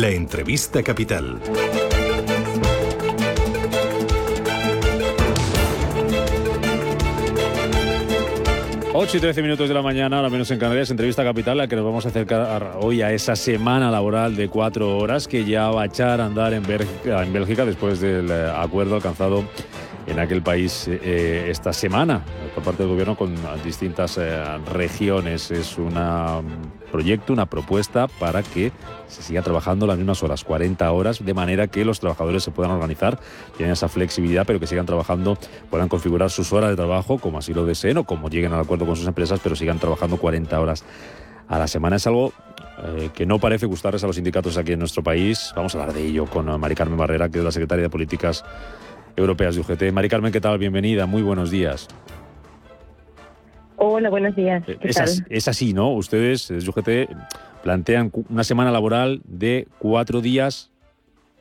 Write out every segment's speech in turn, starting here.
La entrevista capital. 8 y 13 minutos de la mañana, a lo menos en Canarias, entrevista capital, la que nos vamos a acercar hoy a esa semana laboral de cuatro horas que ya va a echar a andar en Bélgica, en Bélgica después del eh, acuerdo alcanzado en aquel país eh, esta semana por parte del gobierno con distintas eh, regiones. Es un proyecto, una propuesta para que se siga trabajando las mismas horas, 40 horas, de manera que los trabajadores se puedan organizar, tienen esa flexibilidad, pero que sigan trabajando, puedan configurar sus horas de trabajo como así lo deseen o como lleguen al acuerdo con sus empresas, pero sigan trabajando 40 horas a la semana. Es algo eh, que no parece gustarles a los sindicatos aquí en nuestro país. Vamos a hablar de ello con Mari Carmen Barrera, que es la secretaria de Políticas Europeas de UGT. Mari Carmen, ¿qué tal? Bienvenida, muy buenos días. Hola, buenos días. ¿Qué es, Así, es, así, ¿no? Ustedes desde UGT plantean una semana laboral de cuatro días,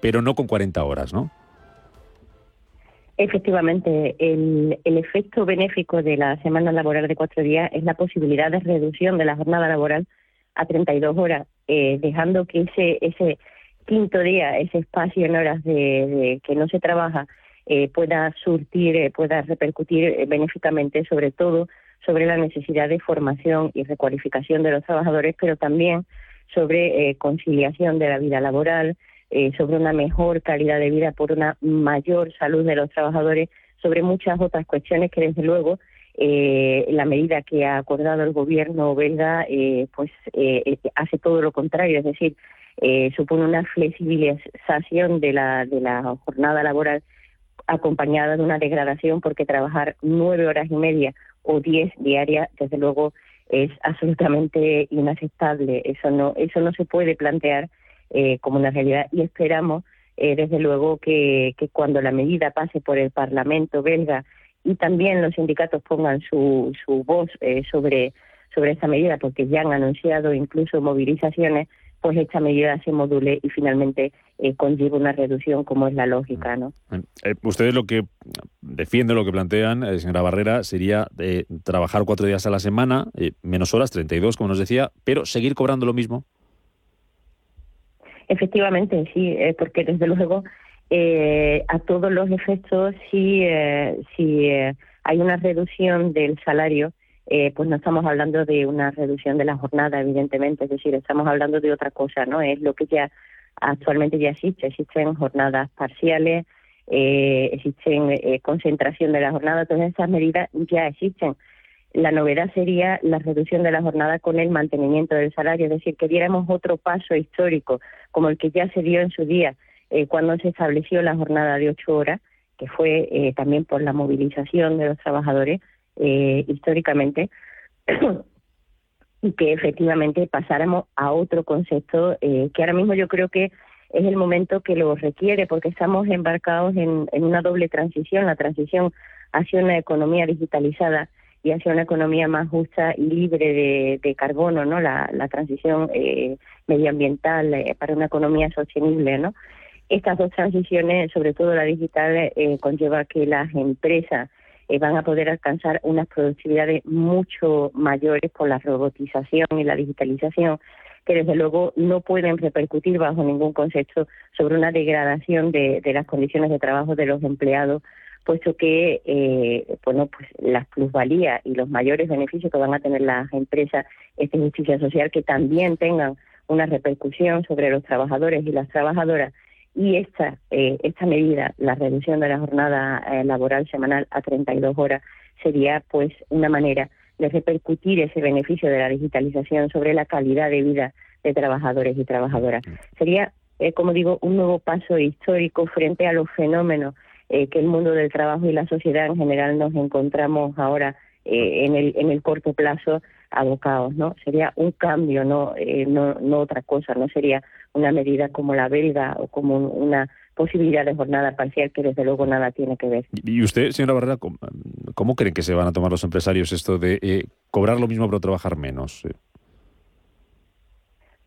pero no con 40 horas, ¿no? Efectivamente, el, el, efecto benéfico de la semana laboral de cuatro días es la posibilidad de reducción de la jornada laboral a 32 horas, eh, dejando que ese, ese quinto día, ese espacio en horas de que no se trabaja, eh, pueda surtir, eh, pueda repercutir eh, benéficamente sobre todo sobre la necesidad de formación y recualificación de los trabajadores, pero también sobre conciliación de la vida laboral, sobre una mejor calidad de vida por una mayor salud de los trabajadores, sobre muchas otras cuestiones que desde luego la medida que ha acordado el gobierno belga pues hace todo lo contrario, es decir, supone una flexibilización de la, de la jornada laboral acompañada de una degradación porque trabajar nueve horas y media o diez diarias, desde luego, es absolutamente inaceptable. Eso no, eso no se puede plantear eh, como una realidad y esperamos, eh, desde luego, que, cuando la medida pase por el Parlamento belga y también los sindicatos pongan su, su voz eh, sobre, sobre esta medida, porque ya han anunciado incluso movilizaciones, pues esta medida se module y finalmente eh, conlleva una reducción como es la lógica. ¿no? Eh, ustedes lo que defienden, lo que plantean, eh, señora Barrera, sería eh, trabajar cuatro días a la semana, menos horas, 32, como nos decía, pero seguir cobrando lo mismo. Efectivamente, sí, porque desde luego a todos los efectos, si, si hay una reducción del salario, eh, pues no estamos hablando de una reducción de la jornada, evidentemente, es decir, estamos hablando de otra cosa, ¿no? Es lo que ya actualmente ya existe, existen jornadas parciales, eh, existen eh, concentración de la jornada, todas esas medidas ya existen. La novedad sería la reducción de la jornada con el mantenimiento del salario, es decir, que diéramos otro paso histórico, como el que ya se dio en su día eh, cuando se estableció la jornada de ocho horas, que fue eh, también por la movilización de los trabajadores, eh, históricamente y que efectivamente pasáramos a otro concepto eh, que ahora mismo yo creo que es el momento que lo requiere porque estamos embarcados en, una doble transición, la transición hacia una economía digitalizada y hacia una economía más justa y libre de, carbono, ¿no? La, la transición eh, medioambiental eh, para una economía sostenible, ¿no? Estas dos transiciones, sobre todo la digital, eh, conlleva que las empresas eh, van a poder alcanzar unas productividades mucho mayores por la robotización y la digitalización que desde luego no pueden repercutir bajo ningún concepto sobre una degradación de, las condiciones de trabajo de los empleados, puesto que eh, bueno, pues las plusvalías y los mayores beneficios que van a tener las empresas esta justicia social que también tengan una repercusión sobre los trabajadores y las trabajadoras y esta, eh, esta medida, la reducción de la jornada eh, laboral semanal a 32 horas, sería pues una manera de repercutir ese beneficio de la digitalización sobre la calidad de vida de trabajadores y trabajadoras. Sería, eh, como digo, un nuevo paso histórico frente a los fenómenos eh, que el mundo del trabajo y la sociedad en general nos encontramos ahora eh, en, el, en el corto plazo abocados, ¿no? Sería un cambio, no, eh, no, no otra cosa, no sería una medida como la belga o como una posibilidad de jornada parcial que desde luego nada tiene que ver. ¿Y usted, señora Barrera, cómo, creen que se van a tomar los empresarios esto de eh, cobrar lo mismo pero trabajar menos?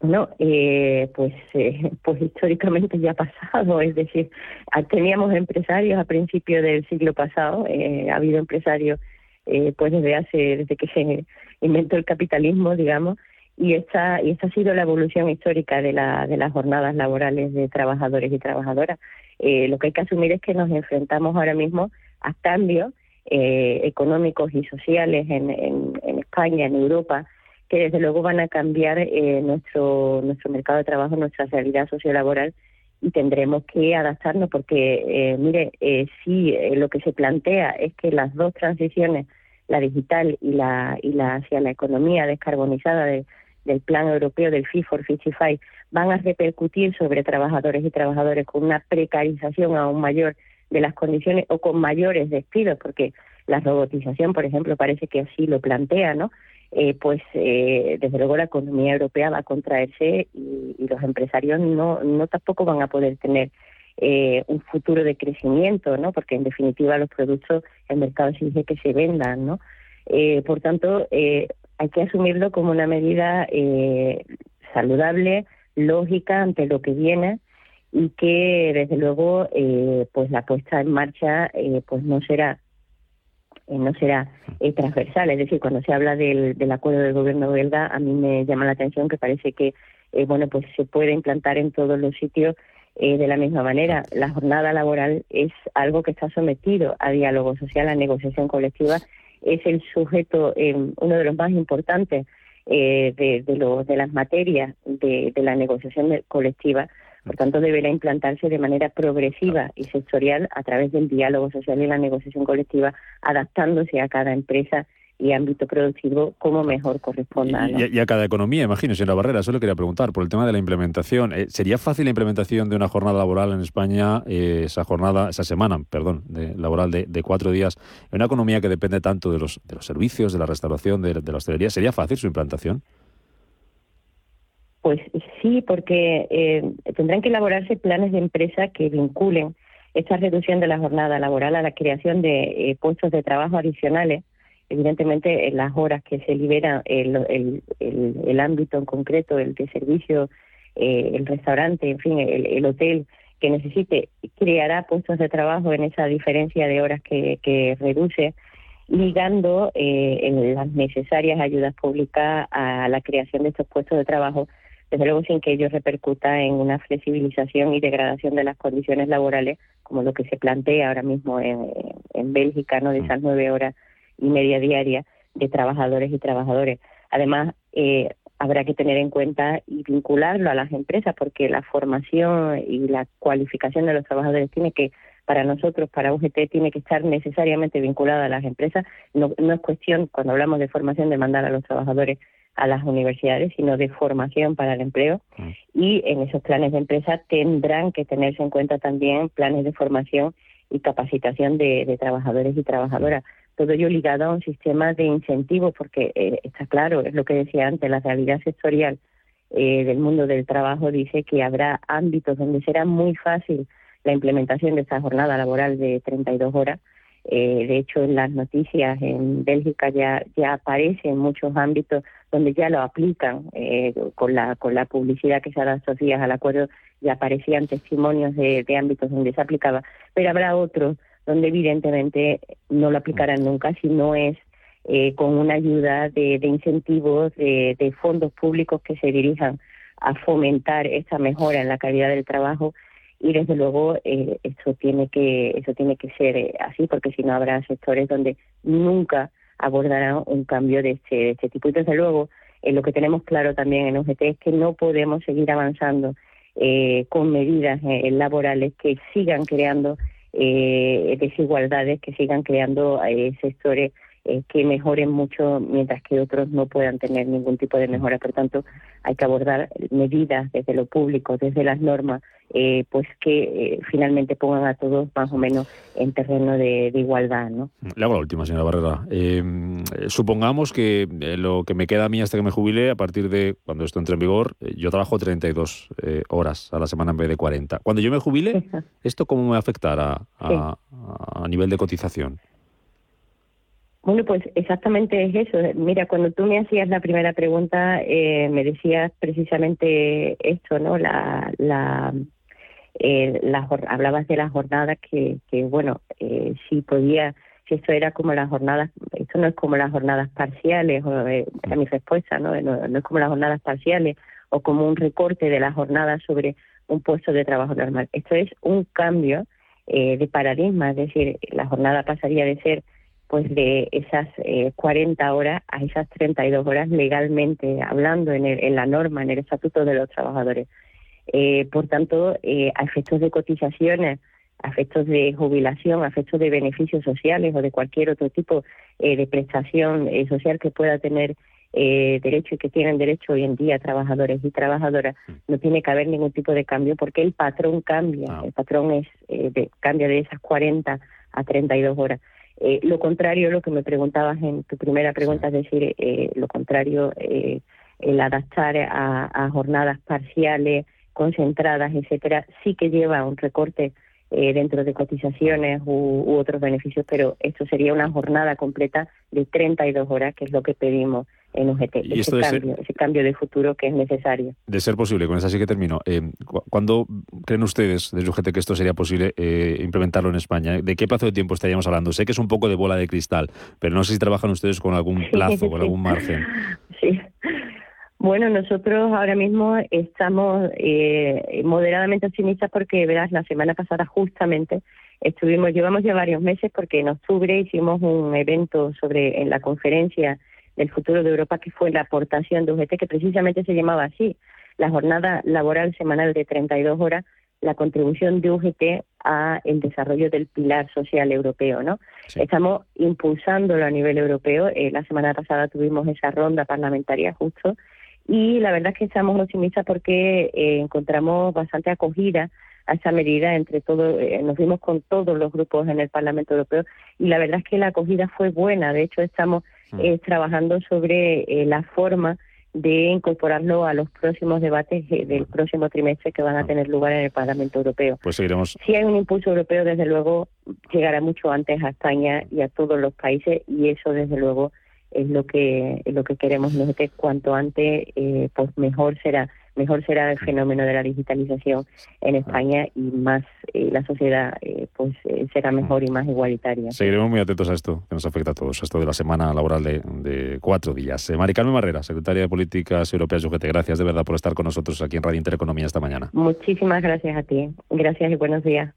No, eh, pues, eh, pues históricamente ya ha pasado, es decir, teníamos empresarios a principios del siglo pasado, eh, ha habido empresarios eh, pues desde hace, desde que se inventó el capitalismo, digamos, y esta, y esta ha sido la evolución histórica de, la, de las jornadas laborales de trabajadores y trabajadoras. Eh, lo que hay que asumir es que nos enfrentamos ahora mismo a cambios eh, económicos y sociales en, en, España, en Europa, que desde luego van a cambiar eh, nuestro, nuestro mercado de trabajo, nuestra realidad sociolaboral y tendremos que adaptarnos porque, eh, mire, eh, sí, lo que se plantea es que las dos transiciones, la digital y la, y la hacia la economía descarbonizada del plan europeo del Fit for 55, van a repercutir sobre trabajadores y trabajadores con una precarización aún mayor de las condiciones o con mayores despidos, porque la robotización, por ejemplo, parece que así lo plantea, ¿no? Eh, pues eh, desde luego la economía europea va a contraerse y, los empresarios no, no tampoco van a poder tener eh, un futuro de crecimiento, ¿no? Porque en definitiva los productos, el mercado exige que se vendan, ¿no? por tanto, hay que asumirlo como una medida saludable, lógica ante lo que viene y que desde luego eh, pues la puesta en marcha eh, pues no será eh, no será transversal es decir cuando se habla del, del acuerdo del gobierno belga a mí me llama la atención que parece que bueno pues se puede implantar en todos los sitios de la misma manera la jornada laboral es algo que está sometido a diálogo social a negociación colectiva. Es el sujeto uno de los más importantes de, de, los de las materias de, de la negociación colectiva. Por tanto, deberá implantarse de manera progresiva y sectorial a través del diálogo social y la negociación colectiva, adaptándose a cada empresa y ámbito productivo como mejor corresponda. Y, a cada economía, imagino, señora Barrera, solo quería preguntar por el tema de la implementación. Eh, ¿Sería fácil la implementación de una jornada laboral en España, eh, esa jornada, esa semana, perdón, de, laboral de, cuatro días, en una economía que depende tanto de los, de los servicios, de la restauración, de, de la hostelería? ¿Sería fácil su implantación? Pues sí, porque eh, tendrán que elaborarse planes de empresa que vinculen esta reducción de la jornada laboral a la creación de eh, puestos de trabajo adicionales. Evidentemente, en las horas que se libera el, el, el, ámbito en concreto, el de servicio, eh, el restaurante, en fin, el, hotel que necesite, creará puestos de trabajo en esa diferencia de horas que, que reduce ligando en las necesarias ayudas públicas a la creación de estos puestos de trabajo desde luego sin que ello repercuta en una flexibilización y degradación de las condiciones laborales, como lo que se plantea ahora mismo en, en Bélgica, ¿no? de mm. esas nueve horas y media diaria de trabajadores y trabajadores. Además, eh, habrá que tener en cuenta y vincularlo a las empresas, porque la formación y la cualificación de los trabajadores tiene que, para nosotros, para UGT, tiene que estar necesariamente vinculada a las empresas. No, no es cuestión, cuando hablamos de formación, de mandar a los trabajadores a las universidades, sino de formación para el empleo. Mm. Y en esos planes de empresa tendrán que tenerse en cuenta también planes de formación y capacitación de, trabajadores y trabajadoras. Todo ello ligado a un sistema de incentivos, porque eh, está claro, es lo que decía antes, la realidad sectorial eh, del mundo del trabajo dice que habrá ámbitos donde será muy fácil la implementación de esa jornada laboral de 32 horas. Eh, de hecho, en las noticias en Bélgica ya, ya aparecen muchos ámbitos donde ya lo aplican eh, con la con la publicidad que se ha dado estos días al acuerdo ya aparecían testimonios de, ámbitos donde se aplicaba pero habrá otros donde evidentemente no lo aplicarán nunca si no es eh, con una ayuda de, incentivos de, de, fondos públicos que se dirijan a fomentar esa mejora en la calidad del trabajo y desde luego eh, eso tiene que eso tiene que ser eh, así porque si no habrá sectores donde nunca abordarán un cambio de este, de este tipo. Y desde luego, eh, lo que tenemos claro también en UGT es que no podemos seguir avanzando eh, con medidas eh, laborales que sigan creando desigualdades, que sigan creando sectores eh, que mejoren mucho mientras que otros no puedan tener ningún tipo de mejora. Por tanto, hay que abordar medidas desde lo público, desde las normas, eh, pues que eh, finalmente pongan a todos más o menos en terreno de, igualdad. ¿no? Le hago la última, señora Barrera. supongamos que lo que me queda a mí hasta que me jubile, a partir de cuando esto entre en vigor, yo trabajo 32 horas a la semana en vez de 40. Cuando yo me jubile, ¿esto cómo me va a afectar a, a nivel de cotización? Bueno, pues exactamente es eso. Mira, cuando tú me hacías la primera pregunta, eh, me decías precisamente esto, ¿no? La, la, eh, hablabas de la jornada que, que bueno, eh, sí podía si esto era como las jornadas, esto no es como las jornadas parciales, o, eh, mi respuesta, ¿no? ¿no? es como las jornadas parciales o como un recorte de la jornada sobre un puesto de trabajo normal. Esto es un cambio eh, de paradigma, es decir, la jornada pasaría de ser pues de esas eh, 40 horas a esas 32 horas legalmente hablando en, en la norma, en el estatuto de los trabajadores. Eh, por tanto, eh, a efectos de cotizaciones, a efectos de jubilación, a efectos de beneficios sociales o de cualquier otro tipo eh, de prestación eh, social que pueda tener eh, derecho y que tienen derecho hoy en día trabajadores y trabajadoras, mm. no tiene que haber ningún tipo de cambio porque el patrón cambia. Ah. El patrón es de, cambia de esas 40 a 32 horas. Eh, lo contrario, lo que me preguntabas en tu primera pregunta, es decir, eh, lo contrario, eh, el adaptar a, a, jornadas parciales, concentradas, etcétera, sí que lleva un recorte eh, dentro de cotizaciones u, u, otros beneficios, pero esto sería una jornada completa de 32 horas, que es lo que pedimos en UGT. ¿Y ese, cambio, ese cambio de futuro que es necesario. De ser posible, con eso sí que termino. Eh, ¿Cuándo creen ustedes desde UGT que esto sería posible eh, implementarlo en España? ¿De qué plazo de tiempo estaríamos hablando? Sé que es un poco de bola de cristal, pero no sé si trabajan ustedes con algún plazo, con algún margen. Bueno, nosotros ahora mismo estamos eh, moderadamente optimistas porque, verás, la semana pasada justamente estuvimos, llevamos ya varios meses porque en octubre hicimos un evento sobre en la conferencia del futuro de Europa que fue la aportación de UGT que precisamente se llamaba así, la jornada laboral semanal de 32 horas, la contribución de UGT a el desarrollo del pilar social europeo, ¿no? Sí. Estamos impulsándolo a nivel europeo. Eh, la semana pasada tuvimos esa ronda parlamentaria justo y la verdad es que estamos optimistas porque eh, encontramos bastante acogida a esa medida entre todos, eh, nos vimos con todos los grupos en el Parlamento Europeo y la verdad es que la acogida fue buena, de hecho estamos mm. eh, trabajando sobre eh, la forma de incorporarlo a los próximos debates eh, del próximo trimestre que van a ah. tener lugar en el Parlamento Europeo. Pues seguiremos. Si hay un impulso europeo, desde luego llegará mucho antes a España y a todos los países y eso desde luego es lo que es lo que queremos nosotros cuanto antes eh, pues mejor será mejor será el fenómeno de la digitalización en España y más eh, la sociedad eh, pues eh, será mejor y más igualitaria. Seguiremos muy atentos a esto, que nos afecta a todos, a esto de la semana laboral de, de cuatro días. Eh, Mari Carmen Marrera, secretaria de Políticas Europeas UGT, gracias de verdad por estar con nosotros aquí en Radio Intereconomía esta mañana. Muchísimas gracias a ti. Gracias y buenos días.